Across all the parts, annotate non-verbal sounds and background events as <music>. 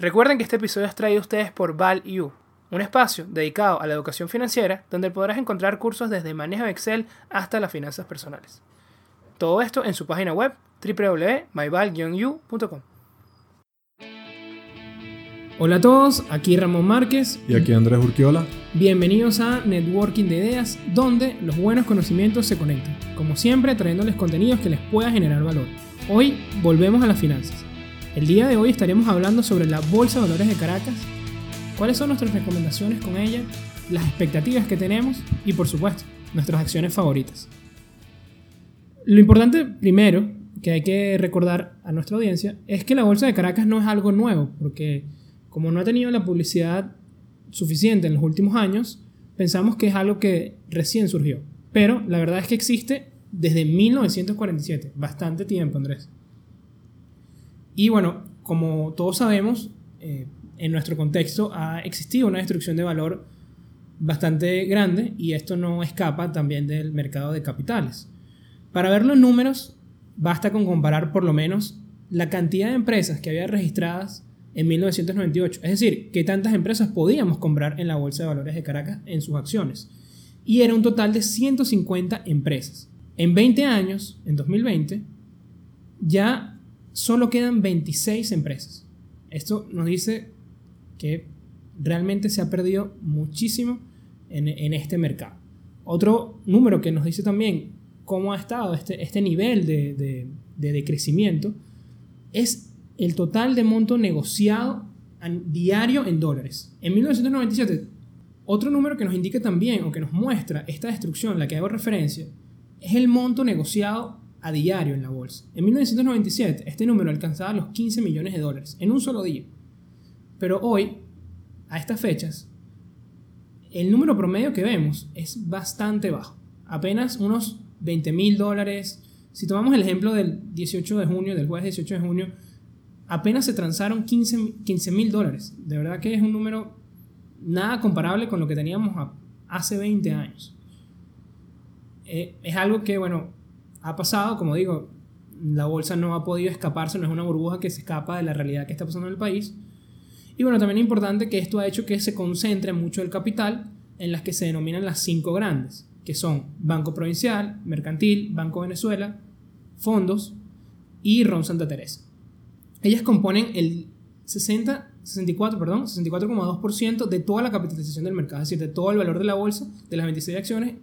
Recuerden que este episodio es traído a ustedes por ValU, un espacio dedicado a la educación financiera donde podrás encontrar cursos desde manejo de Excel hasta las finanzas personales. Todo esto en su página web www.myval-u.com. Hola a todos, aquí Ramón Márquez. Y aquí Andrés Urquiola. Bienvenidos a Networking de Ideas, donde los buenos conocimientos se conectan. Como siempre, trayéndoles contenidos que les pueda generar valor. Hoy volvemos a las finanzas. El día de hoy estaremos hablando sobre la Bolsa de Valores de Caracas, cuáles son nuestras recomendaciones con ella, las expectativas que tenemos y por supuesto nuestras acciones favoritas. Lo importante primero que hay que recordar a nuestra audiencia es que la Bolsa de Caracas no es algo nuevo, porque como no ha tenido la publicidad suficiente en los últimos años, pensamos que es algo que recién surgió. Pero la verdad es que existe desde 1947, bastante tiempo, Andrés. Y bueno, como todos sabemos, eh, en nuestro contexto ha existido una destrucción de valor bastante grande y esto no escapa también del mercado de capitales. Para ver los números, basta con comparar por lo menos la cantidad de empresas que había registradas en 1998. Es decir, que tantas empresas podíamos comprar en la Bolsa de Valores de Caracas en sus acciones. Y era un total de 150 empresas. En 20 años, en 2020, ya solo quedan 26 empresas. Esto nos dice que realmente se ha perdido muchísimo en, este mercado. Otro número que nos dice también cómo ha estado este, este nivel de, de, de decrecimiento es el total de monto negociado diario en dólares. En 1997, otro número que nos indica también o que nos muestra esta destrucción, la que hago referencia, es el monto negociado a diario en la bolsa. En 1997, este número alcanzaba los 15 millones de dólares en un solo día. Pero hoy, a estas fechas, el número promedio que vemos es bastante bajo. Apenas unos 20 mil dólares. Si tomamos el ejemplo del 18 de junio, del jueves 18 de junio, apenas se transaron 15 mil dólares. De verdad que es un número nada comparable con lo que teníamos hace 20 años. Eh, es algo que, bueno, ha pasado, como digo, la bolsa no ha podido escaparse, no es una burbuja que se escapa de la realidad que está pasando en el país. Y bueno, también es importante que esto ha hecho que se concentre mucho el capital en las que se denominan las cinco grandes, que son Banco Provincial, Mercantil, Banco Venezuela, Fondos y Ron Santa Teresa. Ellas componen el 60, 64, perdón, 64,2% de toda la capitalización del mercado, es decir, de todo el valor de la bolsa, de las 26 acciones,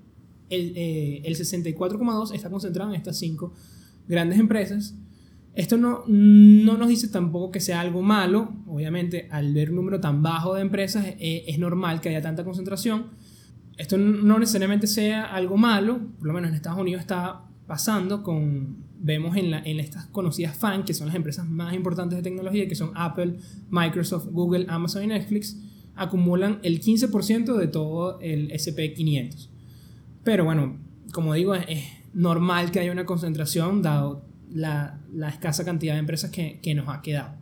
el, eh, el 64,2% está concentrado en estas cinco grandes empresas. Esto no, no nos dice tampoco que sea algo malo, obviamente al ver un número tan bajo de empresas eh, es normal que haya tanta concentración. Esto no necesariamente sea algo malo, por lo menos en Estados Unidos está pasando con vemos en, en estas conocidas FAN, que son las empresas más importantes de tecnología, que son Apple, Microsoft, Google, Amazon y Netflix, acumulan el 15% de todo el SP500. Pero bueno, como digo, es, normal que haya una concentración dado la, la escasa cantidad de empresas que, que, nos ha quedado.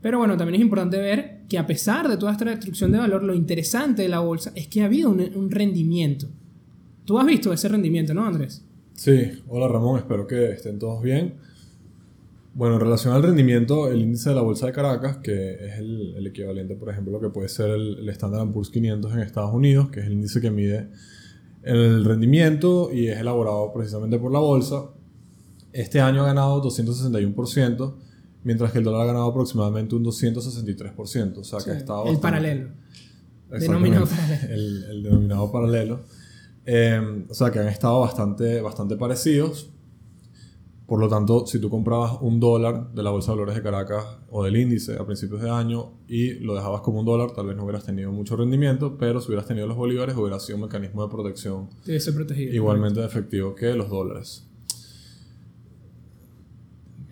Pero bueno, también es importante ver que a pesar de toda esta destrucción de valor, lo interesante de la bolsa es que ha habido un, un rendimiento. Tú has visto ese rendimiento, ¿no, Andrés? Sí, hola Ramón, espero que estén todos bien. Bueno, en relación al rendimiento, el índice de la Bolsa de Caracas, que es el, equivalente, por ejemplo, lo que puede ser el, el Standard Poor's 500 en Estados Unidos, que es el índice que mide el rendimiento y es elaborado precisamente por la bolsa, este año ha ganado 261%, mientras que el dólar ha ganado aproximadamente un 263%. O sea que ha estado... El paralelo. Denominado paralelo. El, el denominado paralelo. Em, o sea que han estado bastante, bastante parecidos. Por lo tanto, si tú comprabas un dólar de la Bolsa de Valores de Caracas o del índice a principios de año y lo dejabas como un dólar, tal vez no hubieras tenido mucho rendimiento, pero si hubieras tenido los bolívares, hubiera sido un mecanismo de protección igualmente efectivo que los dólares.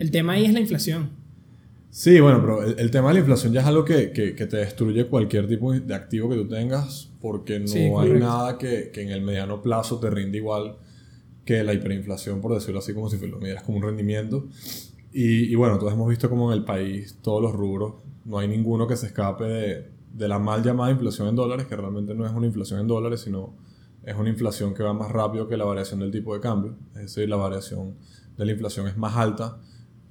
El tema ahí es la inflación. Sí, bueno, pero el, tema de la inflación ya es algo que, que, te destruye cualquier tipo de activo que tú tengas, porque no hay nada que, que, en el mediano plazo te rinde igual que la hiperinflación, por decirlo así, como si lo midieras como un rendimiento. Y, bueno, todos hemos visto como en el país todos los rubros, no hay ninguno que se escape de, de la mal llamada inflación en dólares, que realmente no es una inflación en dólares, sino es una inflación que va más rápido que la variación del tipo de cambio. Es decir, la variación de la inflación es más alta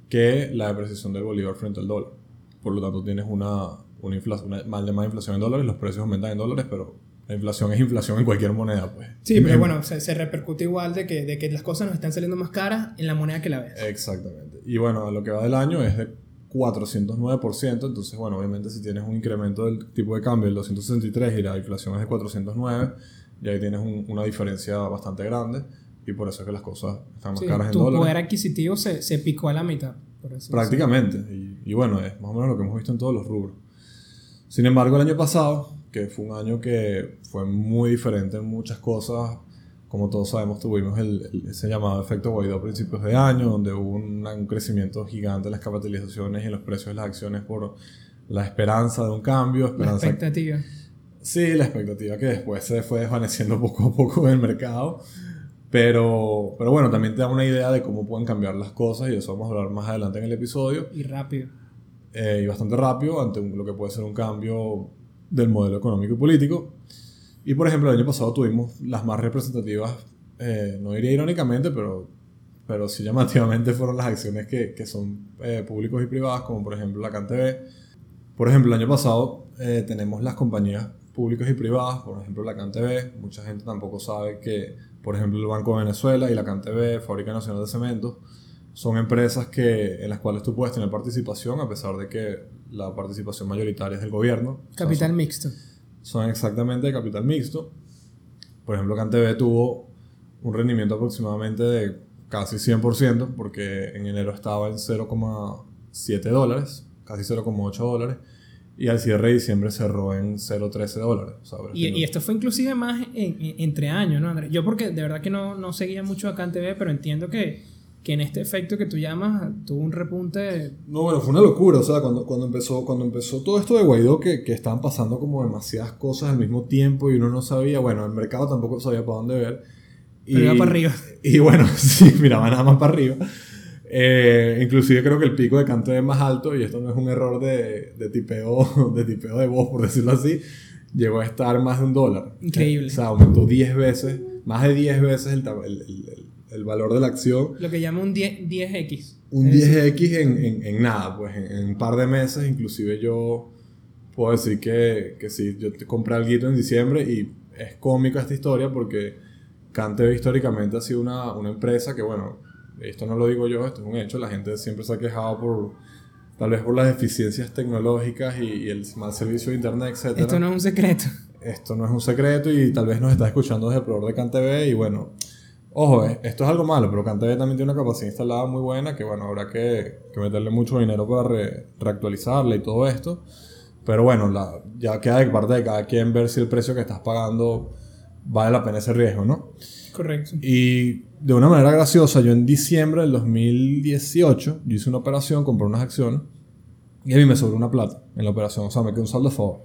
que la depreciación del bolívar frente al dólar. por lo tanto tienes una, una una, de más inflación en dólares, los precios aumentan en dólares, pero la inflación es inflación en cualquier moneda, pues. Sí, pero bueno, se, se, repercute igual de que, de que las cosas nos están saliendo más caras en la moneda que la ves. Exactamente. Y bueno, lo que va del año es de 409%, entonces bueno, obviamente si tienes un incremento del tipo de cambio del 263 y la inflación es de 409, ya ahí tienes una diferencia bastante grande y por eso es que las cosas están más caras en dólares. Tu poder adquisitivo se, se, picó a la mitad. Prácticamente. Y, y, bueno, es más o menos lo que hemos visto en todos los rubros. Sin embargo, el año pasado, que fue un año que fue muy diferente en muchas cosas, como todos sabemos, tuvimos el, ese llamado efecto Guaidó a principios de año, donde hubo un, un crecimiento gigante en las capitalizaciones y en los precios de las acciones por la esperanza de un cambio. Esperanza, la expectativa. Sí, la expectativa que después se fue desvaneciendo <laughs> poco a poco en el mercado. Pero, pero bueno, también te da una idea de cómo pueden cambiar las cosas y eso vamos a hablar más adelante en el episodio. Y rápido. Eh, y bastante rápido ante un, lo que puede ser un cambio del modelo económico y político. Y por ejemplo, el año pasado tuvimos las más representativas, eh, no diría irónicamente, pero, pero sí llamativamente fueron las acciones que, que son eh, públicos y privadas, como por ejemplo la CanTV. Por ejemplo, el año pasado eh, tenemos las compañías públicas y privadas, por ejemplo la CanTV. Mucha gente tampoco sabe que, por ejemplo, el Banco de Venezuela y la CanTV, Fábrica Nacional de Cementos, son empresas que, en las cuales tú puedes tener participación a pesar de que la participación mayoritaria es del gobierno. Capital o sea, son, mixto. Son exactamente de capital mixto. Por ejemplo, CanTV tuvo un rendimiento aproximadamente de casi 100%, porque en enero estaba en 0,7 dólares, casi 0,8 dólares, y al cierre de diciembre cerró en 0,13 dólares. Y, y, esto fue inclusive más en, en, entre años, ¿no, Andrés? Yo porque de verdad que no, no seguía mucho a CanTV, pero entiendo que que en este efecto que tú llamas tuvo un repunte. No, bueno, fue una locura. O sea, cuando, cuando, empezó, cuando empezó todo esto de Guaidó, que, que estaban pasando como demasiadas cosas al mismo tiempo y uno no sabía, bueno, el mercado tampoco sabía para dónde ver. Pero y, iba para arriba. <laughs> Y bueno, <laughs> sí, miraba nada más para arriba. Eh, inclusive creo que el pico de canto es más alto, y esto no es un error de, de, tipeo, <laughs> de tipeo de voz, por decirlo así, llegó a estar más de un dólar. Increíble. O sea, aumentó 10 veces, más de 10 veces el, el, el, el valor de la acción. Lo que llama un 10, 10X. Un 10X en, en, en, nada, pues en, en, un par de meses, inclusive yo puedo decir que, que sí, yo te compré algo en diciembre y es cómica esta historia porque Canteve históricamente ha sido una, una empresa que, bueno, esto no lo digo yo, esto es un hecho, la gente siempre se ha quejado por, tal vez por las deficiencias tecnológicas y, y el mal servicio de internet, etc. Esto no es un secreto. Esto no es un secreto y tal vez nos está escuchando desde el proveedor de CanTV y bueno, Ojo, esto es algo malo, pero CanTV también tiene una capacidad instalada muy buena que, bueno, habrá que, que meterle mucho dinero para re, reactualizarla y todo esto. Pero bueno, la, ya queda de parte de cada quien ver si el precio que estás pagando vale la pena ese riesgo, ¿no? Correcto. Y de una manera graciosa, yo en diciembre del 2018, yo hice una operación, compré unas acciones y a mí me sobró una plata en la operación, o sea, me quedó un saldo a favor.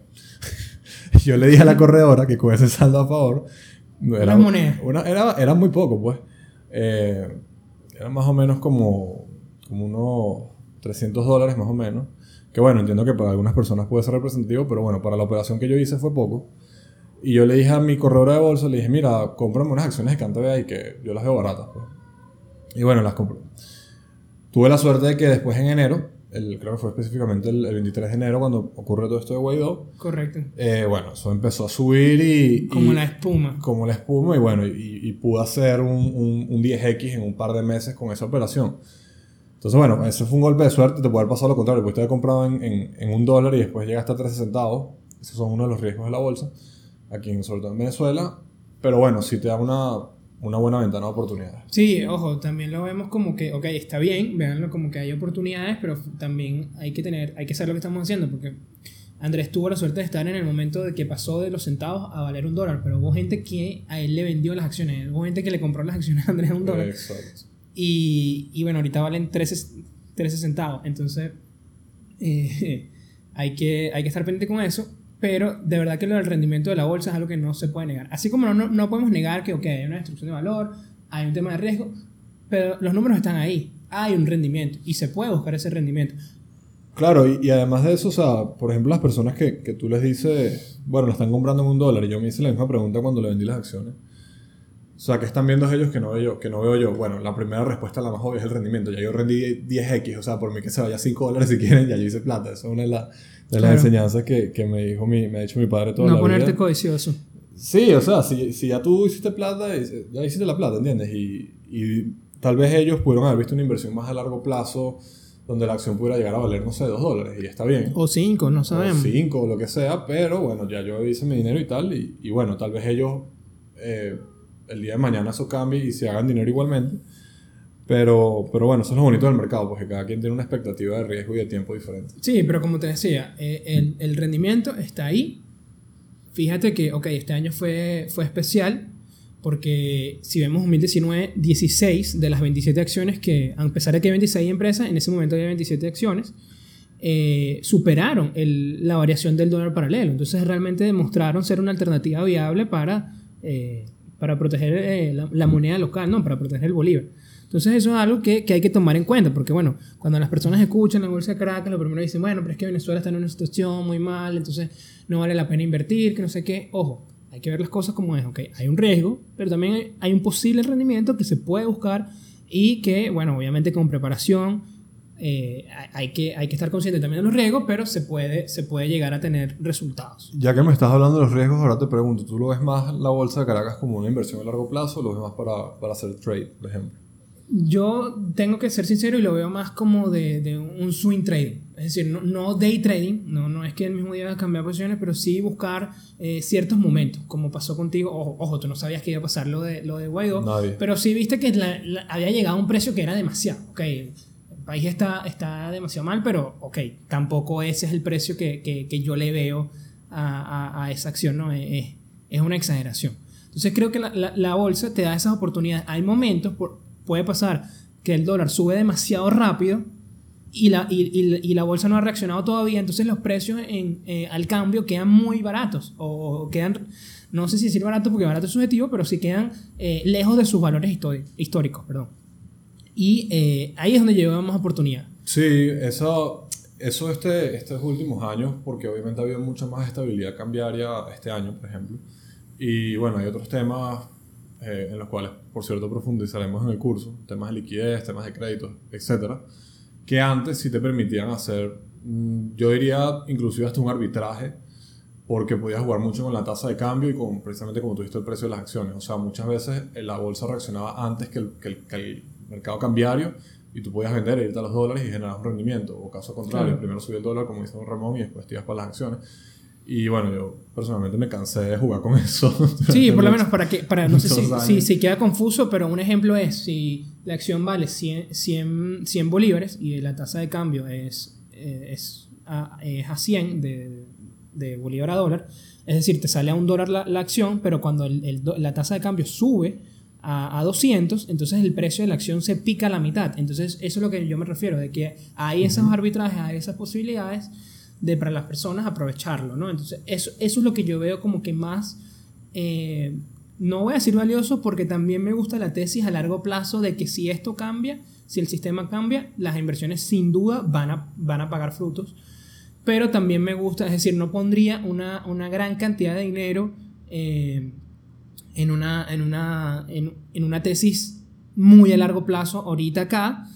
<laughs> yo le dije a la corredora que con ese saldo a favor era, una moneda. Una, era, era muy poco, pues. Eh, era más o menos como, como unos 300 dólares, más o menos. Que bueno, entiendo que para algunas personas puede ser representativo, pero bueno, para la operación que yo hice fue poco. Y yo le dije a mi corredora de bolsa, le dije, mira, cómprame unas acciones de CanTV ahí que yo las veo baratas. Pues. Y bueno, las compré. Tuve la suerte de que después en enero el, creo que fue específicamente el, el, 23 de enero cuando ocurre todo esto de Guaidó. Correcto. Eh, bueno, eso empezó a subir y... Como y, la espuma. Como la espuma y bueno, y, y pude hacer un, un, un, 10X en un par de meses con esa operación. Entonces bueno, eso fue un golpe de suerte, te puede haber pasado lo contrario, porque te haber comprado en, en, en, un dólar y después llega hasta 13 centavos. Esos son uno de los riesgos de la bolsa, aquí sobre todo en Venezuela. Pero bueno, si te da una, una buena ventana de oportunidades. Sí, ojo, también lo vemos como que, ok, está bien, véanlo como que hay oportunidades, pero también hay que tener, hay que saber lo que estamos haciendo, porque Andrés tuvo la suerte de estar en el momento de que pasó de los centavos a valer un dólar, pero hubo gente que a él le vendió las acciones, hubo gente que le compró las acciones a Andrés a un dólar. Exacto. Y, y bueno, ahorita valen 13, 13 centavos, entonces eh, <laughs> hay, que, hay que estar pendiente con eso. Pero de verdad que lo del rendimiento de la bolsa es algo que no se puede negar. Así como no, no, podemos negar que, ok, hay una destrucción de valor, hay un tema de riesgo, pero los números están ahí. Hay un rendimiento y se puede buscar ese rendimiento. Claro, y, y, además de eso, o sea, por ejemplo, las personas que, que tú les dices, bueno, la están comprando en un dólar, y yo me hice la misma pregunta cuando le vendí las acciones. O sea, que están viendo ellos que no, veo yo, que no veo yo? Bueno, la primera respuesta, la más obvia, es el rendimiento. Ya yo rendí 10x, o sea, por mí que se vaya 5 dólares si quieren, ya yo hice plata. Eso es una de, de las enseñanzas que, que, me, dijo mi, me ha dicho mi padre toda no la vida. No ponerte codicioso. Sí, o sea, si, si, ya tú hiciste plata, ya hiciste la plata, ¿entiendes? Y, y tal vez ellos pudieron haber visto una inversión más a largo plazo donde la acción pudiera llegar a valer, no sé, 2 dólares y está bien. O 5, no sabemos. O 5 o lo que sea, pero bueno, ya yo hice mi dinero y tal, y, y bueno, tal vez ellos eh, el día de mañana eso cambie y se hagan dinero igualmente. Pero, pero bueno, eso es lo bonito del mercado, porque cada quien tiene una expectativa de riesgo y de tiempo diferente. Sí, pero como te decía, eh, el, el, rendimiento está ahí. Fíjate que, ok, este año fue, fue especial, porque si vemos 2019, 16 de las 27 acciones que, a pesar de que hay 26 empresas, en ese momento había 27 acciones, eh, superaron el, la variación del dólar paralelo. Entonces realmente demostraron ser una alternativa viable para, eh, para proteger eh, la, moneda local, no, para proteger el bolívar. Entonces eso es algo que, que, hay que tomar en cuenta, porque bueno, cuando las personas escuchan la bolsa de Caracas, lo primero dicen, bueno, pero es que Venezuela está en una situación muy mal, entonces no vale la pena invertir, que no sé qué. Ojo, hay que ver las cosas como es, ok, hay un riesgo, pero también hay, un posible rendimiento que se puede buscar y que, bueno, obviamente con preparación eh, hay, que, hay que estar consciente también de los riesgos, pero se puede, se puede llegar a tener resultados. Ya que me estás hablando de los riesgos, ahora te pregunto, ¿tú lo ves más la bolsa de Caracas como una inversión a largo plazo o lo ves más para, para hacer trade, por ejemplo? Yo tengo que ser sincero y lo veo más como de, de un swing trading. Es decir, no, no, day trading, no, no es que el mismo día vas a cambiar posiciones, pero sí buscar eh, ciertos momentos, como pasó contigo. Ojo, ojo, tú no sabías que iba a pasar lo de, lo de Guaidó, pero sí viste que había llegado a un precio que era demasiado. Ok, el país está, está demasiado mal, pero ok, tampoco ese es el precio que, que, que yo le veo a, a, a, esa acción, ¿no? Es, es una exageración. Entonces creo que la, la, la bolsa te da esas oportunidades. Hay momentos, por, puede pasar que el dólar sube demasiado rápido y la, y, y, la bolsa no ha reaccionado todavía, entonces los precios en, eh, al cambio quedan muy baratos o, quedan, no sé si decir barato porque barato es subjetivo, pero sí quedan eh, lejos de sus valores históricos. Perdón. Y eh, ahí es donde llevamos oportunidad. Sí, eso, eso este, estos últimos años, porque obviamente ha habido mucha más estabilidad cambiaria este año, por ejemplo. Y bueno, hay otros temas eh, en los cuales, por cierto, profundizaremos en el curso, temas de liquidez, temas de crédito, etcétera, que antes sí te permitían hacer, mm, yo diría inclusive hasta un arbitraje, porque podías jugar mucho con la tasa de cambio y con precisamente como tuviste el precio de las acciones. O sea, muchas veces la bolsa reaccionaba antes que el, que el, que el mercado cambiario y tú podías vender e irte a los dólares y generar un rendimiento. O caso contrario, primero subió el dólar, como dice Don Ramón, y después te ibas para las acciones. Y bueno, yo personalmente me cansé de jugar con <laughs> eso. Sí, por lo menos para que, para, no sé si, si, si, queda confuso, pero un ejemplo es si la acción vale 100, 100, 100 bolívares y la tasa de cambio es, eh, es, a, es a 100 de, de, bolívar a dólar, es decir, te sale a un dólar la, la acción, pero cuando el, el, la tasa de cambio sube a, a, 200, entonces el precio de la acción se pica a la mitad. Entonces eso es lo que yo me refiero, de que hay esos arbitrajes, hay esas posibilidades de para las personas aprovecharlo, ¿no? Entonces, eso, eso es lo que yo veo como que más, eh, no voy a decir valioso porque también me gusta la tesis a largo plazo de que si esto cambia, si el sistema cambia, las inversiones sin duda van a, van a pagar frutos. Pero también me gusta, es decir, no pondría una, una gran cantidad de dinero eh, en, una, en, una, en, en una tesis muy a largo plazo ahorita acá,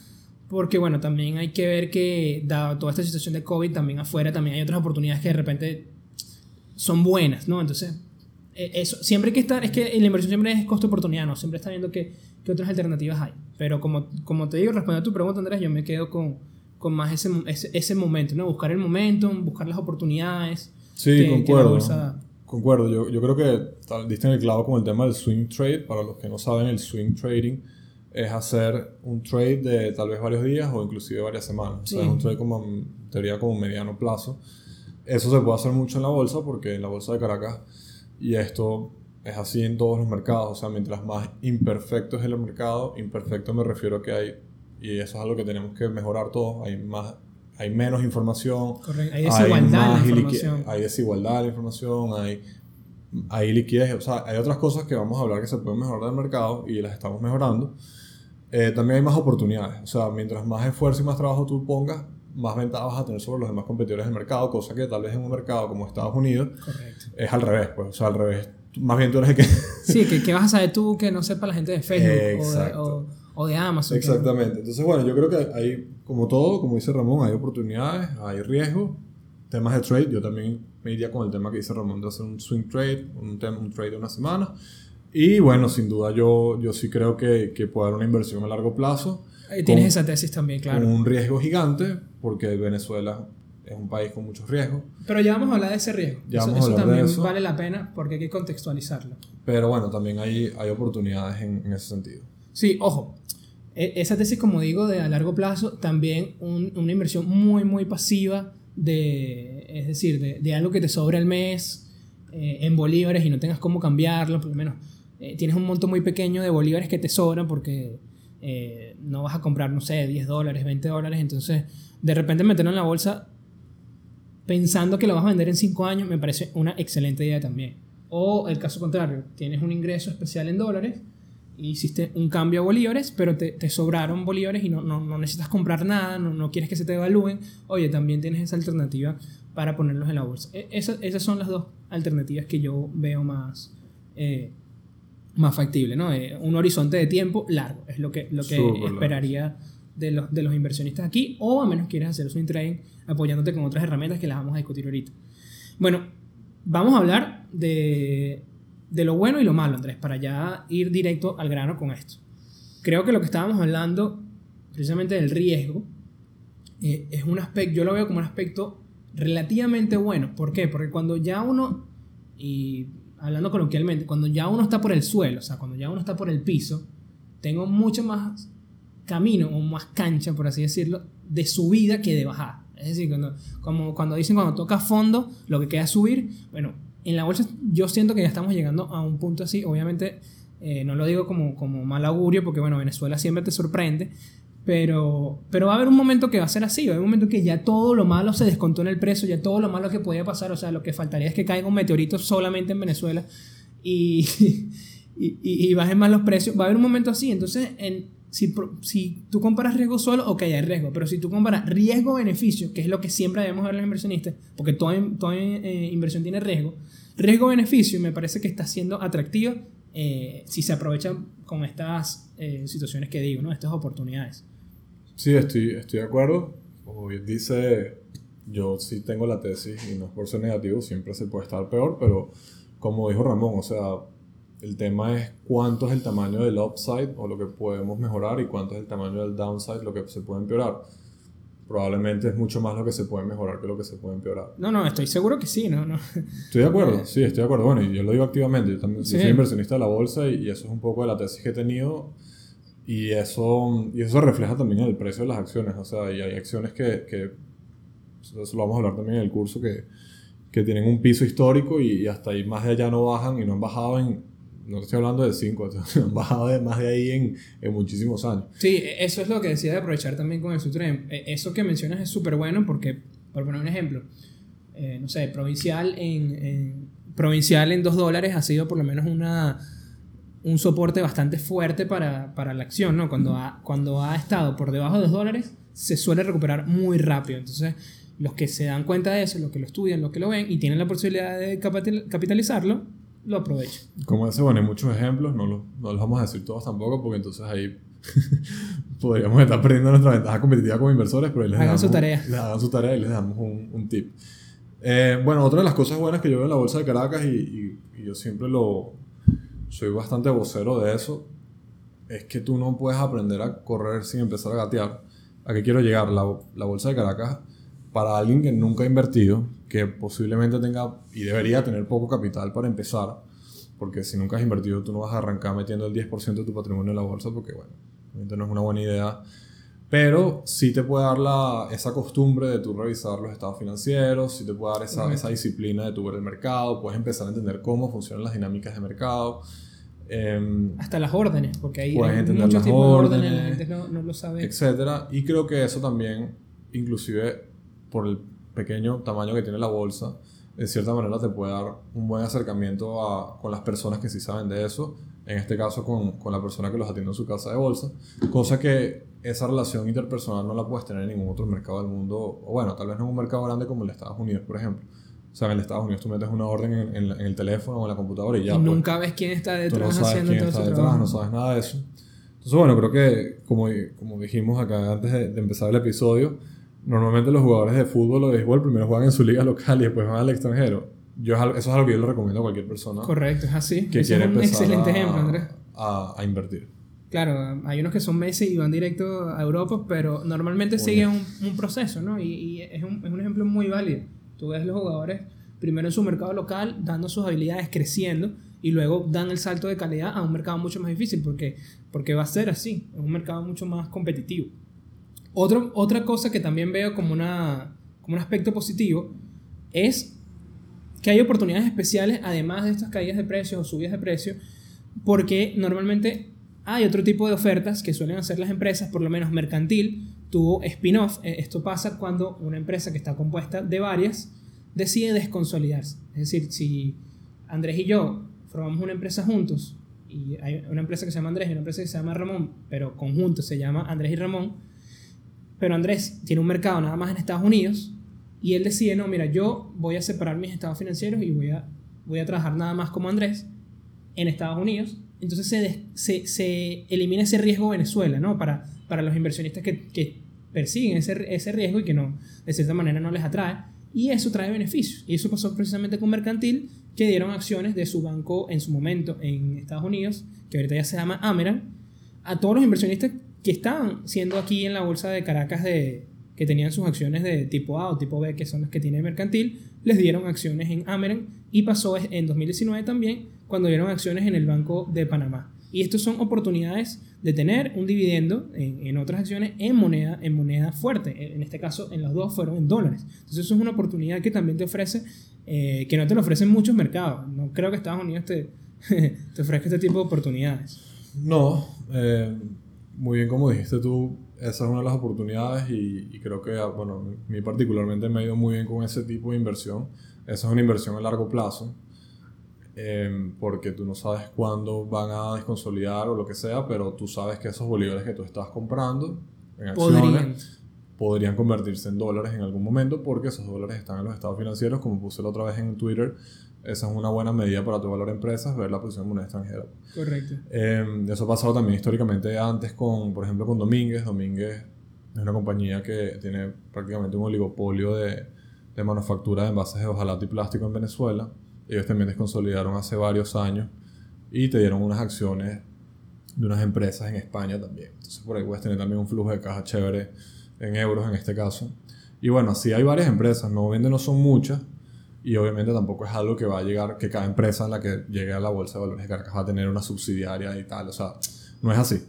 porque bueno, también hay que ver que dado toda esta situación de COVID, también afuera también hay otras oportunidades que de repente son buenas, ¿no? Entonces, e, eso, siempre hay que estar, es que la inversión siempre es costo-oportunidad, ¿no? Siempre está viendo qué, qué, otras alternativas hay. Pero como, como te digo, respondiendo a tu pregunta, Andrés, yo me quedo con, con más ese, ese, ese, momento, ¿no? Buscar el momento, buscar las oportunidades. Sí, que, concuerdo. Que concuerdo. Yo, yo creo que diste en el clavo con el tema del swing trade. Para los que no saben, el swing trading es hacer un trade de tal vez varios días o inclusive varias semanas. O sea, es un trade como, en teoría, como mediano plazo. Eso se puede hacer mucho en la bolsa porque en la bolsa de Caracas, y esto es así en todos los mercados, o sea, mientras más imperfecto es el mercado, imperfecto me refiero a que hay, y eso es algo que tenemos que mejorar todos, hay más hay menos información, hay desigualdad hay en la información, hay desigualdad en la información, hay, hay liquidez, o sea, hay otras cosas que vamos a hablar que se pueden mejorar del mercado y las estamos mejorando, eh, también hay más oportunidades. O sea, mientras más esfuerzo y más trabajo tú pongas, más ventaja vas a tener sobre los demás competidores del mercado, cosa que tal vez en un mercado como Estados Unidos es al revés. Pues, o sea, al revés, más bien tú eres el que... sí, que, que, vas a saber tú que no sepa la gente de Facebook o, o, de Amazon. Exactamente. Entonces, bueno, yo creo que hay, como todo, como dice Ramón, hay oportunidades, hay riesgos, temas de trade. Yo también me iría con el tema que dice Ramón de hacer un swing trade, un, un trade de una semana. Y bueno, sin duda yo, yo sí creo que, que puede haber una inversión a largo plazo. tienes esa tesis también, claro. Con un riesgo gigante, porque Venezuela es un país con muchos riesgos. Pero ya vamos a hablar de ese riesgo. Ya eso, eso también vale la pena porque hay que contextualizarlo. Pero bueno, también hay, hay oportunidades en, en ese sentido. Sí, ojo. E, esa tesis, como digo, de a largo plazo, también una inversión muy, muy pasiva, de, es decir, de, algo que te sobra el mes eh, en bolívares y no tengas cómo cambiarlo, por lo menos eh, tienes un monto muy pequeño de bolívares que te sobran porque eh, no vas a comprar, no sé, 10 dólares, 20 dólares, entonces de repente meterlo en la bolsa pensando que lo vas a vender en 5 años, me parece una excelente idea también. O el caso contrario, tienes un ingreso especial en dólares, hiciste un cambio a bolívares, pero te, te sobraron bolívares y no, no, no, necesitas comprar nada, no, no quieres que se te evalúen, oye, también tienes esa alternativa para ponerlos en la bolsa. E, esas, esas son las dos alternativas que yo veo más, eh, más factible, ¿no? Eh, un horizonte de tiempo largo, es lo que, lo que esperaría de los, de los inversionistas aquí, o a menos quieras hacer swing trading apoyándote con otras herramientas que las vamos a discutir ahorita. Bueno, vamos a hablar de, de lo bueno y lo malo, Andrés, para ya ir directo al grano con esto. Creo que lo que estábamos hablando, precisamente del riesgo, eh, es un aspecto, yo lo veo como un aspecto relativamente bueno. ¿Por qué? Porque cuando ya uno, y hablando coloquialmente, cuando ya uno está por el suelo, o sea, cuando ya uno está por el piso, tengo mucho más camino o más cancha, por así decirlo, de subida que de bajada. Es decir, cuando, como cuando dicen cuando toca fondo, lo que queda es subir. Bueno, en la bolsa yo siento que ya estamos llegando a un punto así. Obviamente, eh, no lo digo como, como mal augurio, porque bueno, Venezuela siempre te sorprende. Pero, pero va a haber un momento que va a ser así, va a haber un momento que ya todo lo malo se descontó en el precio, ya todo lo malo que podía pasar, o sea, lo que faltaría es que caiga un meteorito solamente en Venezuela y, <laughs> y, y, bajen más los precios. Va a haber un momento así, entonces en, si, si tú comparas riesgo solo, ok, hay riesgo, pero si tú comparas riesgo-beneficio, que es lo que siempre debemos ver los inversionistas, porque toda, toda eh, inversión tiene riesgo, riesgo-beneficio me parece que está siendo atractivo eh, si se aprovechan con estas eh, situaciones que digo, ¿no? estas oportunidades. Sí, estoy, estoy de acuerdo. Como bien dice, yo sí tengo la tesis y no es por ser negativo, siempre se puede estar peor, pero como dijo Ramón, o sea, el tema es cuánto es el tamaño del upside o lo que podemos mejorar y cuánto es el tamaño del downside, lo que se puede empeorar. Probablemente es mucho más lo que se puede mejorar que lo que se puede empeorar. No, no, estoy seguro que sí, ¿no? no. Estoy de acuerdo, sí, estoy de acuerdo. Bueno, y yo lo digo activamente, yo también soy inversionista de la bolsa y, eso es un poco de la tesis que he tenido y eso, y eso refleja también el precio de las acciones. O sea, y hay acciones que, que eso lo vamos a hablar también en el curso, que, que tienen un piso histórico y, y hasta ahí más de allá no bajan y no han bajado en no estoy hablando de 5, <laughs> han bajado de más de ahí en, en, muchísimos años. Sí, eso es lo que decía de aprovechar también con el Sutrem. E, eso que mencionas es súper bueno porque, por poner un ejemplo, eh, no sé, provincial en, provincial en 2 dólares ha sido por lo menos una, un soporte bastante fuerte para, para la acción, ¿no? Cuando ha, cuando ha estado por debajo de 2 dólares, se suele recuperar muy rápido. Entonces, los que se dan cuenta de eso, los que lo estudian, los que lo ven y tienen la posibilidad de capitalizarlo, lo aprovecho. Como ese, bueno, hay muchos ejemplos, no, lo, no los vamos a decir todos tampoco, porque entonces ahí <laughs> podríamos estar perdiendo nuestra ventaja competitiva como inversores, pero ahí les hagan su tarea. Les hagan su tarea y les damos un, un tip. Eh, bueno, otra de las cosas buenas que yo veo en la bolsa de Caracas, y, y, y, yo siempre lo soy bastante vocero de eso, es que tú no puedes aprender a correr sin empezar a gatear. ¿A qué quiero llegar? La, la bolsa de Caracas, para alguien que nunca ha invertido, que posiblemente tenga y debería tener poco capital para empezar, porque si nunca has invertido tú no vas a arrancar metiendo el 10% de tu patrimonio en la bolsa porque bueno, no es una buena idea. Pero sí te puede dar la, esa costumbre de tú revisar los estados financieros, sí te puede dar esa, esa disciplina de tu ver el mercado, puedes empezar a entender cómo funcionan las dinámicas de mercado. Eh, Hasta las órdenes, porque hay, muchos tipos de órdenes, la gente no, no lo sabe. Etcétera. Y creo que eso también, inclusive por el pequeño tamaño que tiene la bolsa, de cierta manera te puede dar un buen acercamiento a, con las personas que sí saben de eso, en este caso con, con, la persona que los atiende en su casa de bolsa, cosa que esa relación interpersonal no la puedes tener en ningún otro mercado del mundo, o bueno, tal vez no en un mercado grande como el de Estados Unidos, por ejemplo. O sea, en Estados Unidos tú metes una orden en, el teléfono o en la computadora y ya. Y pues. nunca ves quién está detrás no haciendo quién está detrás, No sabes nada de eso. Entonces, bueno, creo que como, como dijimos acá antes de, empezar el episodio, normalmente los jugadores de fútbol o de béisbol primero juegan en su liga local y después van al extranjero. Yo, eso es algo que yo le recomiendo a cualquier persona. Correcto, es así. Que quiere es un excelente ejemplo, Andrés. A, a, invertir. Claro, hay unos que son meses y van directo a Europa, pero normalmente siguen un, un, proceso, ¿no? Y, y es, un, es un ejemplo muy válido. Tú ves los jugadores primero en su mercado local, dando sus habilidades, creciendo, y luego dan el salto de calidad a un mercado mucho más difícil, porque, porque va a ser así, es un mercado mucho más competitivo. Otro, otra cosa que también veo como, una, como un aspecto positivo es que hay oportunidades especiales, además de estas caídas de precios o subidas de precios, porque normalmente hay otro tipo de ofertas que suelen hacer las empresas, por lo menos mercantil, tuvo spin-off. Eh, esto pasa cuando una empresa que está compuesta de varias decide desconsolidarse. Es decir, si Andrés y yo formamos una empresa juntos, y hay una empresa que se llama Andrés y una empresa que se llama Ramón, pero conjunto se llama Andrés y Ramón, pero Andrés tiene un mercado nada más en Estados Unidos, y él decide, no, mira, yo voy a separar mis estados financieros y voy a, voy a trabajar nada más como Andrés en Estados Unidos, entonces se, se, se elimina ese riesgo Venezuela, ¿no? Para, para los inversionistas que, que persiguen ese, ese riesgo y que no, de cierta manera no les atrae y eso trae beneficios. Y eso pasó precisamente con Mercantil, que dieron acciones de su banco en su momento en Estados Unidos, que ahorita ya se llama Ameran, a todos los inversionistas que estaban siendo aquí en la bolsa de Caracas de que tenían sus acciones de tipo A o tipo B, que son las que tiene Mercantil, les dieron acciones en Ameran y pasó en 2019 también cuando dieron acciones en el Banco de Panamá. Y estas son oportunidades de tener un dividendo en, otras acciones en moneda, en moneda fuerte. En este caso, en los dos fueron en dólares. Entonces, eso es una oportunidad que también te ofrece, eh, que no te lo ofrecen muchos mercados. No creo que Estados Unidos te, <laughs> te ofrezca este tipo de oportunidades. No, eh, muy bien como dijiste tú, esa es una de las oportunidades y, y creo que, bueno, a mí particularmente me ha ido muy bien con ese tipo de inversión. Esa es una inversión a largo plazo Em, porque tú no sabes cuándo van a desconsolidar o lo que sea, pero tú sabes que esos bolívares que tú estás comprando en acciones podrían, convertirse en dólares en algún momento porque esos dólares están en los estados financieros, como puse la otra vez en Twitter. Esa es una buena medida para tu valor empresas, ver la posición de moneda extranjera. Correcto. Eh, eso ha pasado también históricamente antes con, por ejemplo, con Domínguez. Domínguez es una compañía que tiene prácticamente un oligopolio de, de manufactura de envases de hojalata y plástico en Venezuela ellos también desconsolidaron hace varios años y te dieron unas acciones de unas empresas en España también. Entonces por ahí puedes tener también un flujo de caja chévere en euros en este caso. Y bueno, sí hay varias empresas, no venden, no son muchas. Y obviamente tampoco es algo que va a llegar, que cada empresa en la que llegue a la bolsa de valores de Caracas va a tener una subsidiaria y tal. O sea, no es así.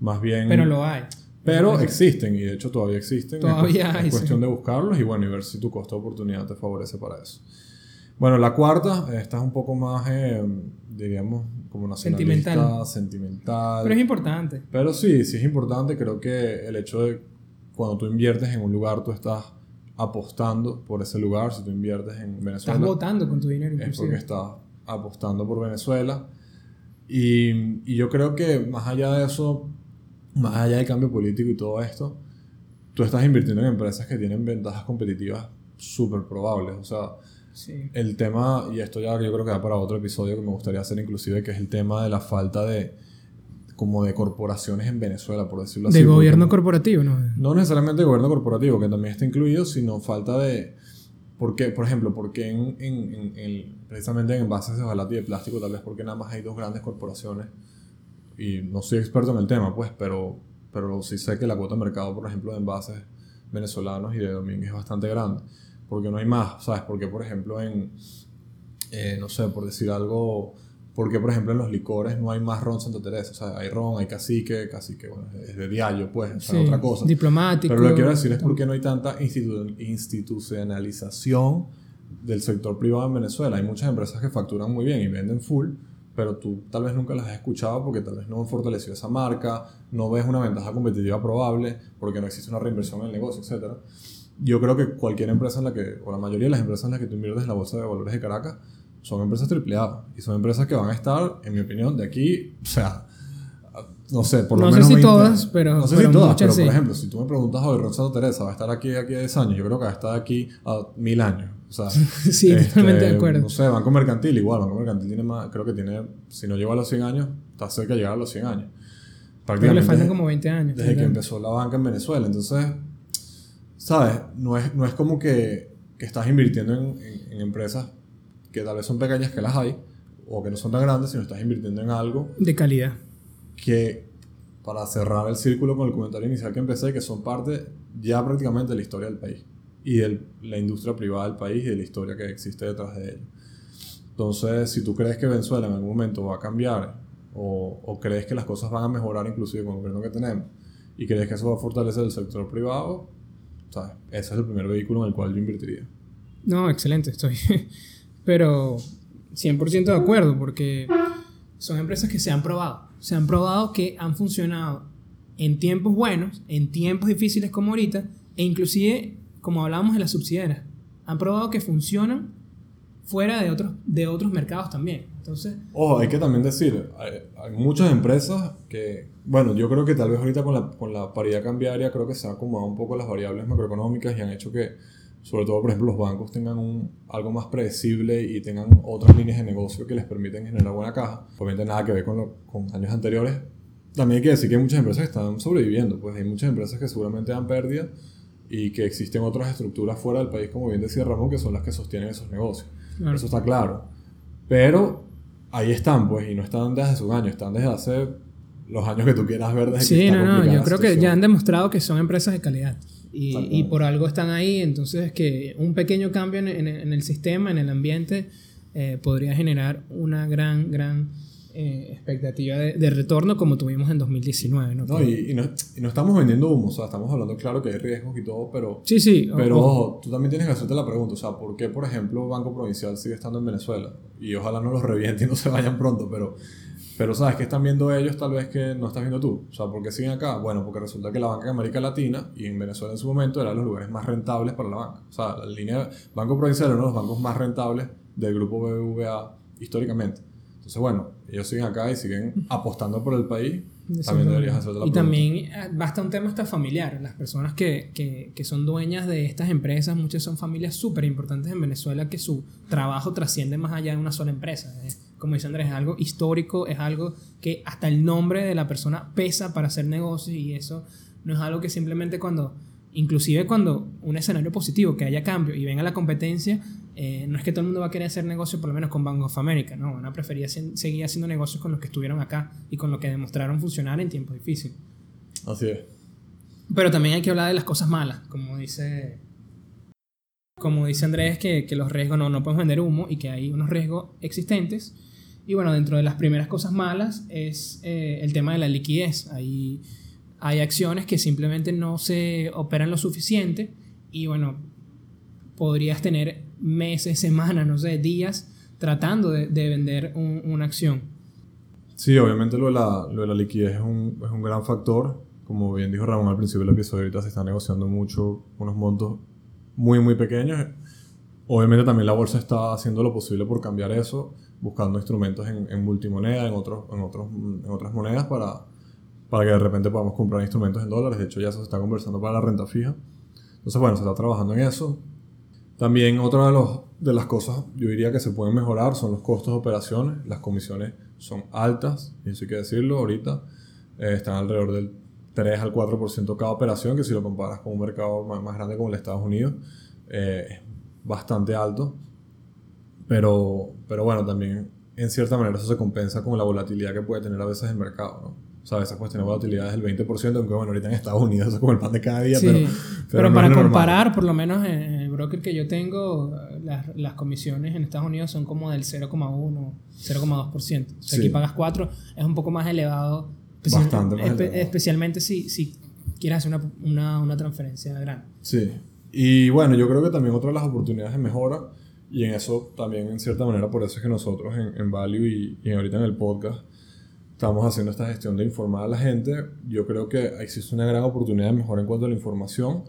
Más bien... Pero lo hay. Pero existen y de hecho todavía existen. Todavía hay. Es cuestión de buscarlos y bueno, y ver si tu costo de oportunidad te favorece para eso. Bueno, la cuarta, esta es un poco más, eh, diríamos, como nacionalista, sentimental. sentimental. Pero es importante. Pero sí, sí es importante. Creo que el hecho de cuando tú inviertes en un lugar, tú estás apostando por ese lugar. Si tú inviertes en Venezuela. Estás votando con tu dinero. Es porque estás apostando por Venezuela. Y, y yo creo que más allá de eso, más allá del cambio político y todo esto, tú estás invirtiendo en empresas que tienen ventajas competitivas súper probables. O sea, el tema, y esto ya yo creo que da para otro episodio que me gustaría hacer inclusive, que es el tema de la falta de como de corporaciones en Venezuela, por decirlo así. De gobierno corporativo, ¿no? No necesariamente de gobierno corporativo, que también está incluido, sino falta de... Porque, por ejemplo, porque en, en, en, precisamente en envases de hojalata y de plástico, tal vez porque nada más hay dos grandes corporaciones, y no soy experto en el tema, pues, pero, pero sí sé que la cuota de mercado, por ejemplo, de envases venezolanos y de Domínguez es bastante grande porque no hay más, ¿sabes? Porque, por ejemplo, en, eh, no sé, por decir algo, porque, por ejemplo, en los licores no hay más ron Santa Teresa, o sea, hay ron, hay cacique, cacique, bueno, es de diario, pues, o sea, otra cosa. Diplomático. Pero lo que quiero decir es porque no hay tanta institucionalización del sector privado en Venezuela. Hay muchas empresas que facturan muy bien y venden full, pero tú tal vez nunca las has escuchado porque tal vez no han fortalecido esa marca, no ves una ventaja competitiva probable porque no existe una reinversión en el negocio, etcétera yo creo que cualquier empresa en la que, o la mayoría de las empresas en las que tú inviertes en la bolsa de valores de Caracas, son empresas AAA. Y son empresas que van a estar, en mi opinión, de aquí, o sea, no sé, por lo menos. No sé si todas, pero. No sé si todas, pero por ejemplo, si tú me preguntas, hoy Ron Teresa va a estar aquí aquí a 10 años, yo creo que va a estar aquí a mil años. O sea, <laughs> sí, totalmente de este, acuerdo. No sé, Banco Mercantil igual. Banco Mercantil tiene más, creo que tiene, si no llegó a los 100 años, está cerca de llegar a los 100 años. Pero le faltan como 20 años. Desde que empezó la banca en Venezuela. Entonces, ¿sabes? No es, no es como que, que estás invirtiendo en, en, empresas que tal vez son pequeñas, que las hay, o que no son tan grandes, sino estás invirtiendo en algo... De calidad. Que, para cerrar el círculo con el comentario inicial que empecé, que son parte ya prácticamente de la historia del país y de la industria privada del país y de la historia que existe detrás de ello. Entonces, si tú crees que Venezuela en algún momento va a cambiar o, o, crees que las cosas van a mejorar inclusive con el gobierno que tenemos y crees que eso va a fortalecer el sector privado, ¿sabes? ese es el primer vehículo en el cual yo invertiría. No, excelente, estoy. Pero 100% de acuerdo porque son empresas que se han probado. Se han probado que han funcionado en tiempos buenos, en tiempos difíciles como ahorita, e inclusive como hablábamos de las subsidiarias, han probado que funcionan fuera de otros, de otros mercados también. Entonces, Ojo, hay que también decir, hay, muchas empresas que, bueno, yo creo que tal vez ahorita con la, con la paridad cambiaria creo que se han acomodado un poco las variables macroeconómicas y han hecho que, sobre todo, por ejemplo, los bancos tengan un, algo más predecible y tengan otras líneas de negocio que les permiten generar buena caja. Obviamente nada que ver con, con años anteriores. También hay que decir que hay muchas empresas que están sobreviviendo, pues hay muchas empresas que seguramente dan pérdida y que existen otras estructuras fuera del país, como bien decía Ramón, que son las que sostienen esos negocios. Eso está claro. Pero ahí están, pues, y no están desde hace un año, están desde hace los años que tú quieras ver desde Sí, no, no, yo creo que ya han demostrado que son empresas de calidad. Y, y, por algo están ahí, entonces que un pequeño cambio en, en, el sistema, en el ambiente, eh, podría generar una gran, gran eh, expectativa de, retorno como tuvimos en 2019. ¿no? no, y, no, y, no, estamos vendiendo humo, o sea, estamos hablando claro que hay riesgos y todo, pero... Sí, sí. Pero ojo, tú también tienes que hacerte la pregunta, o sea, ¿por qué, por ejemplo, Banco Provincial sigue estando en Venezuela? Y ojalá no los reviente y no se vayan pronto, pero... Pero ¿sabes qué están viendo ellos tal vez que no estás viendo tú? O sea, ¿por qué siguen acá? Bueno, porque resulta que la banca en América Latina y en Venezuela en su momento eran los lugares más rentables para la banca. O sea, la línea Banco Provincial era uno de los bancos más rentables del grupo BBVA históricamente. Entonces, bueno, ellos siguen acá y siguen apostando por el país. También deberías hacer la Y también eh, basta un tema hasta familiar. Las personas que, que, que son dueñas de estas empresas, muchas son familias súper importantes en Venezuela que su trabajo trasciende más allá de una sola empresa. Como dice Andrés, es algo histórico, es algo que hasta el nombre de la persona pesa para hacer negocios y eso no es algo que simplemente cuando inclusive cuando un escenario positivo, que haya cambio y venga la competencia, eh, no es que todo el mundo va a querer hacer negocio por lo menos con Bank of America, no, van a preferir seguir haciendo negocios con los que estuvieron acá y con los que demostraron funcionar en tiempos difíciles. Así es. Pero también hay que hablar de las cosas malas, como dice, como dice Andrés, que, que los riesgos no, no podemos vender humo y que hay unos riesgos existentes. Y bueno, dentro de las primeras cosas malas es eh, el tema de la liquidez. Hay hay acciones que simplemente no se operan lo suficiente y bueno, podrías tener meses, semanas, no sé, días tratando de, vender una acción. Sí, obviamente lo de la, liquidez es un, es un, gran factor. Como bien dijo Ramón al principio del episodio, ahorita se está negociando mucho unos montos muy, muy pequeños. Obviamente también la bolsa está haciendo lo posible por cambiar eso, buscando instrumentos en, en multimoneda, en, otros, en, otros, en otras monedas para, para que de repente podamos comprar instrumentos en dólares. De hecho, ya se está conversando para la renta fija. Entonces, bueno, se está trabajando en eso. También otra de, los, de las cosas, yo diría que se pueden mejorar, son los costos de operaciones. Las comisiones son altas, y eso hay que decirlo ahorita. Eh, están alrededor del 3 al 4% cada operación, que si lo comparas con un mercado más, grande como el Estados Unidos, eh, es bastante alto. Pero, pero bueno, también en cierta manera eso se compensa con la volatilidad que puede tener a veces el mercado. ¿no? O sea, esa cuestión de volatilidad es del 20%, aunque bueno, ahorita en Estados Unidos eso es como el pan de cada día. pero, pero, para comparar, por lo menos en el broker que yo tengo, las, las comisiones en Estados Unidos son como del 0,1, 0,2%. O sea, aquí pagas 4, es un poco más elevado. Bastante más elevado. Especialmente si, si quieres hacer una, una, una transferencia grande. Sí. Y bueno, yo creo que también otra de las oportunidades de mejora, y en eso también en cierta manera, por eso es que nosotros en, en Value y, y ahorita en el podcast, estamos haciendo esta gestión de informar a la gente. Yo creo que existe una gran oportunidad de mejora en cuanto a la información.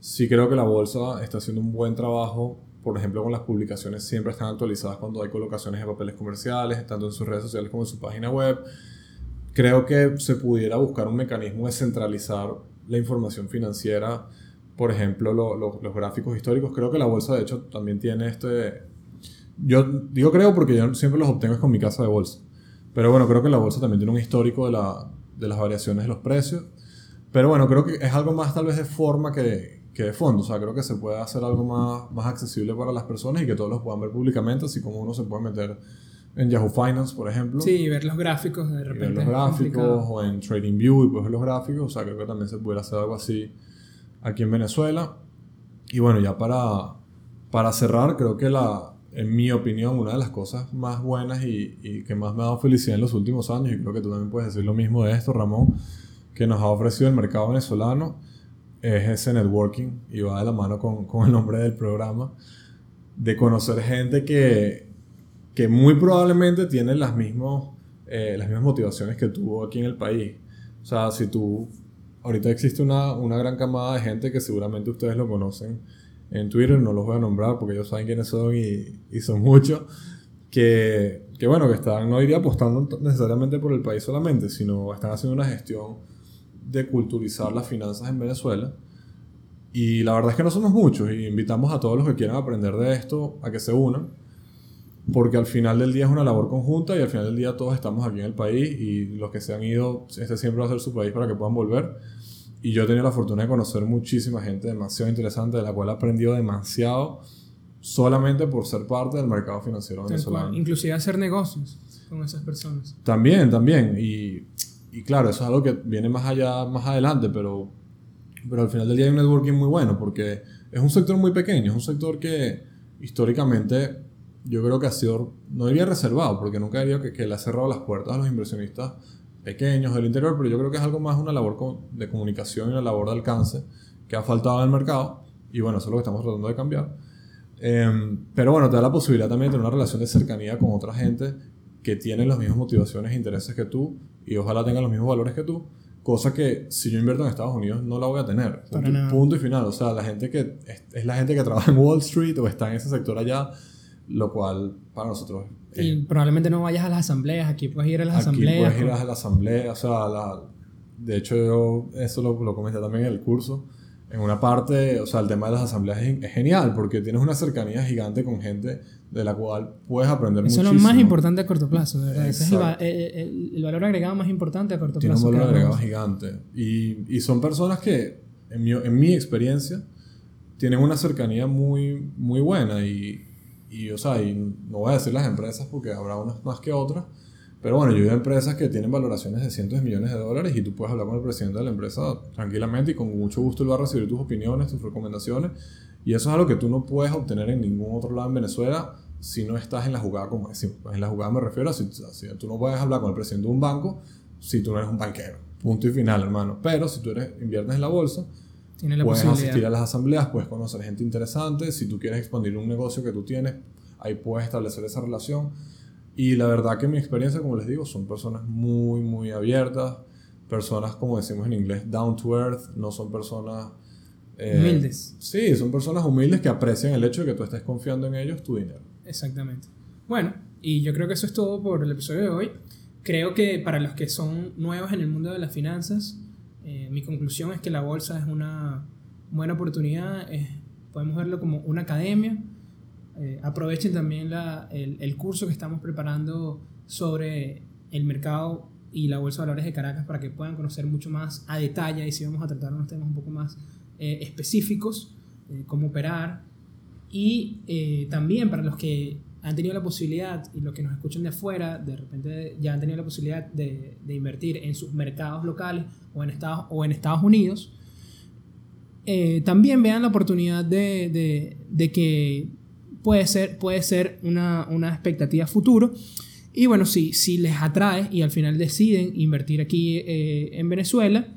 Sí creo que la bolsa está haciendo un buen trabajo, por ejemplo, con las publicaciones siempre están actualizadas cuando hay colocaciones de papeles comerciales, tanto en sus redes sociales como en su página web. Creo que se pudiera buscar un mecanismo de centralizar la información financiera por ejemplo, los gráficos históricos. Creo que la bolsa, de hecho, también tiene este... Yo digo creo porque yo siempre los obtengo con mi casa de bolsa. Pero bueno, creo que la bolsa también tiene un histórico de, la, de las variaciones de los precios. Pero bueno, creo que es algo más tal vez de forma que, que de fondo. O sea, creo que se puede hacer algo más, más accesible para las personas y que todos los puedan ver públicamente, así como uno se puede meter en Yahoo Finance, por ejemplo. Sí, ver los gráficos de repente. ver los gráficos o en TradingView y pues ver los gráficos. O sea, creo que también se pudiera hacer algo así aquí en Venezuela. Y bueno, ya para, para cerrar, creo que la, en mi opinión, una de las cosas más buenas y, y, que más me ha dado felicidad en los últimos años, y creo que tú también puedes decir lo mismo de esto, Ramón, que nos ha ofrecido el mercado venezolano, es ese networking, y va de la mano con, con el nombre del programa, de conocer gente que, que muy probablemente tiene las, mismos, eh, las mismas motivaciones que tú aquí en el país. O sea, si tú, ahorita existe una, una gran camada de gente que seguramente ustedes lo conocen en Twitter, no los voy a nombrar porque ellos saben quiénes son y, y son muchos, que, que, bueno, que están, no iría apostando necesariamente por el país solamente, sino están haciendo una gestión de culturizar las finanzas en Venezuela. Y la verdad es que no somos muchos y invitamos a todos los que quieran aprender de esto a que se unan porque al final del día es una labor conjunta y al final del día todos estamos aquí en el país y los que se han ido, este siempre va a ser su país para que puedan volver. Y yo he tenido la fortuna de conocer muchísima gente demasiado interesante, de la cual he aprendido demasiado solamente por ser parte del mercado financiero venezolano. Inclusive hacer negocios con esas personas. También, también. Y, y, claro, eso es algo que viene más allá, más adelante, pero, pero al final del día hay un networking muy bueno porque es un sector muy pequeño, es un sector que históricamente yo creo que ha sido, no diría reservado, porque nunca diría que, que le ha cerrado las puertas a los inversionistas pequeños del interior, pero yo creo que es algo más una labor de comunicación y una labor de alcance que ha faltado en el mercado, y bueno, eso es lo que estamos tratando de cambiar. Em, pero bueno, te da la posibilidad también de tener una relación de cercanía con otra gente que tiene las mismas motivaciones e intereses que tú, y ojalá tengan los mismos valores que tú, cosa que si yo invierto en Estados Unidos no la voy a tener. Punto, y final. O sea, la gente que es la gente que trabaja en Wall Street o está en ese sector allá lo cual para nosotros... Y probablemente no vayas a las asambleas, aquí puedes ir a las aquí asambleas. puedes ir a la asamblea, o sea, la, de hecho yo eso lo, lo, comenté también en el curso, en una parte, o sea, el tema de las asambleas es, genial porque tienes una cercanía gigante con gente de la cual puedes aprender muchísimo. Eso es lo más importante a corto plazo, ¿verdad? Ese es el, el, valor agregado más importante a corto Tiene plazo. Tiene un valor agregado gigante. Y, y, son personas que, en mi, en mi experiencia, tienen una cercanía muy, muy buena y, y, o sea, y no voy a decir las empresas porque habrá unas más que otras, pero bueno, yo veo empresas que tienen valoraciones de cientos de millones de dólares y tú puedes hablar con el presidente de la empresa tranquilamente y con mucho gusto él va a recibir tus opiniones, tus recomendaciones. Y eso es algo que tú no puedes obtener en ningún otro lado en Venezuela si no estás en la jugada, como decimos. Pues en la jugada me refiero a si, si, tú no puedes hablar con el presidente de un banco si tú no eres un banquero. Punto y final, hermano. Pero si tú eres, inviertes en la bolsa, la puedes asistir a las asambleas, puedes conocer gente interesante. Si tú quieres expandir un negocio que tú tienes, ahí puedes establecer esa relación. Y la verdad que mi experiencia, como les digo, son personas muy, muy abiertas. Personas, como decimos en inglés, down to earth. No son personas... Eh, humildes. Sí, son personas humildes que aprecian el hecho de que tú estés confiando en ellos tu dinero. Exactamente. Bueno, y yo creo que eso es todo por el episodio de hoy. Creo que para los que son nuevos en el mundo de las finanzas, eh, mi conclusión es que la bolsa es una buena oportunidad, podemos verlo como una academia. Eh, aprovechen también la, el, el, curso que estamos preparando sobre el mercado y la bolsa de valores de Caracas para que puedan conocer mucho más a detalle y si vamos a tratar unos temas un poco más eh, específicos, cómo operar. Y también para los que han tenido la posibilidad, y los que nos escuchan de afuera, de repente ya han tenido la posibilidad de, de invertir en sus mercados locales o en Estados, o en Estados Unidos, eh, también vean la oportunidad de, de, de, que puede ser, puede ser una, una expectativa futuro. Y bueno, si, si les atrae y al final deciden invertir aquí eh, en Venezuela,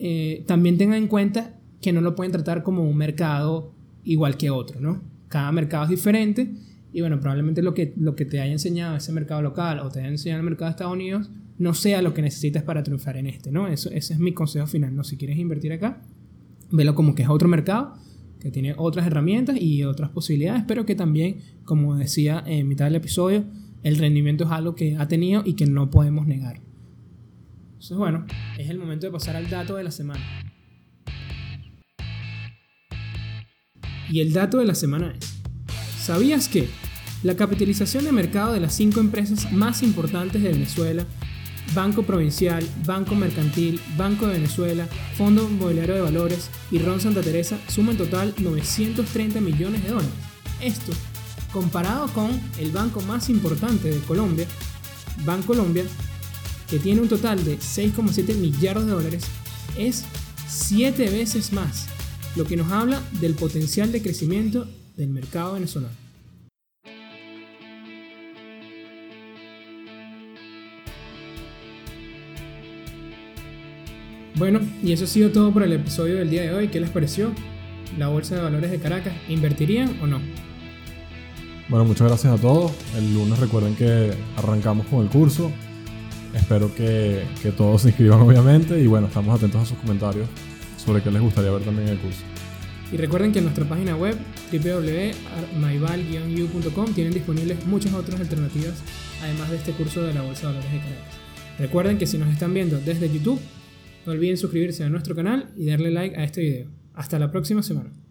eh, también tengan en cuenta que no lo pueden tratar como un mercado igual que otro, ¿no? Cada mercado es diferente y bueno, probablemente lo que, lo que te haya enseñado ese mercado local o te haya enseñado el mercado de Estados Unidos no sea lo que necesitas para triunfar en este, ¿no? Eso, ese es mi consejo final, ¿no? Si quieres invertir acá, velo como que es otro mercado, que tiene otras herramientas y otras posibilidades, pero que también, como decía en mitad del episodio, el rendimiento es algo que ha tenido y que no podemos negar. Entonces, bueno, es el momento de pasar al dato de la semana. Y el dato de la semana es, ¿sabías que la capitalización de mercado de las cinco empresas más importantes de Venezuela, Banco Provincial, Banco Mercantil, Banco de Venezuela, Fondo Inmobiliario de Valores y Ron Santa Teresa suma en total 930 millones de dólares? Esto, comparado con el banco más importante de Colombia, Bancolombia, que tiene un total de 6,7 millardos de dólares, es 7 veces más, lo que nos habla del potencial de crecimiento del mercado venezolano. Bueno, y eso ha sido todo por el episodio del día de hoy. ¿Qué les pareció? ¿La Bolsa de Valores de Caracas invertirían o no? Bueno, muchas gracias a todos. El lunes recuerden que arrancamos con el curso. Espero que, todos se inscriban <laughs> obviamente y bueno, estamos atentos a sus comentarios sobre qué les gustaría ver también en el curso. Y recuerden que en nuestra página web wwwmyval ucom tienen disponibles muchas otras alternativas además de este curso de la Bolsa de Valores de Caracas. Recuerden que si nos están viendo desde YouTube, no olviden suscribirse a nuestro canal y darle like a este video. Hasta la próxima semana.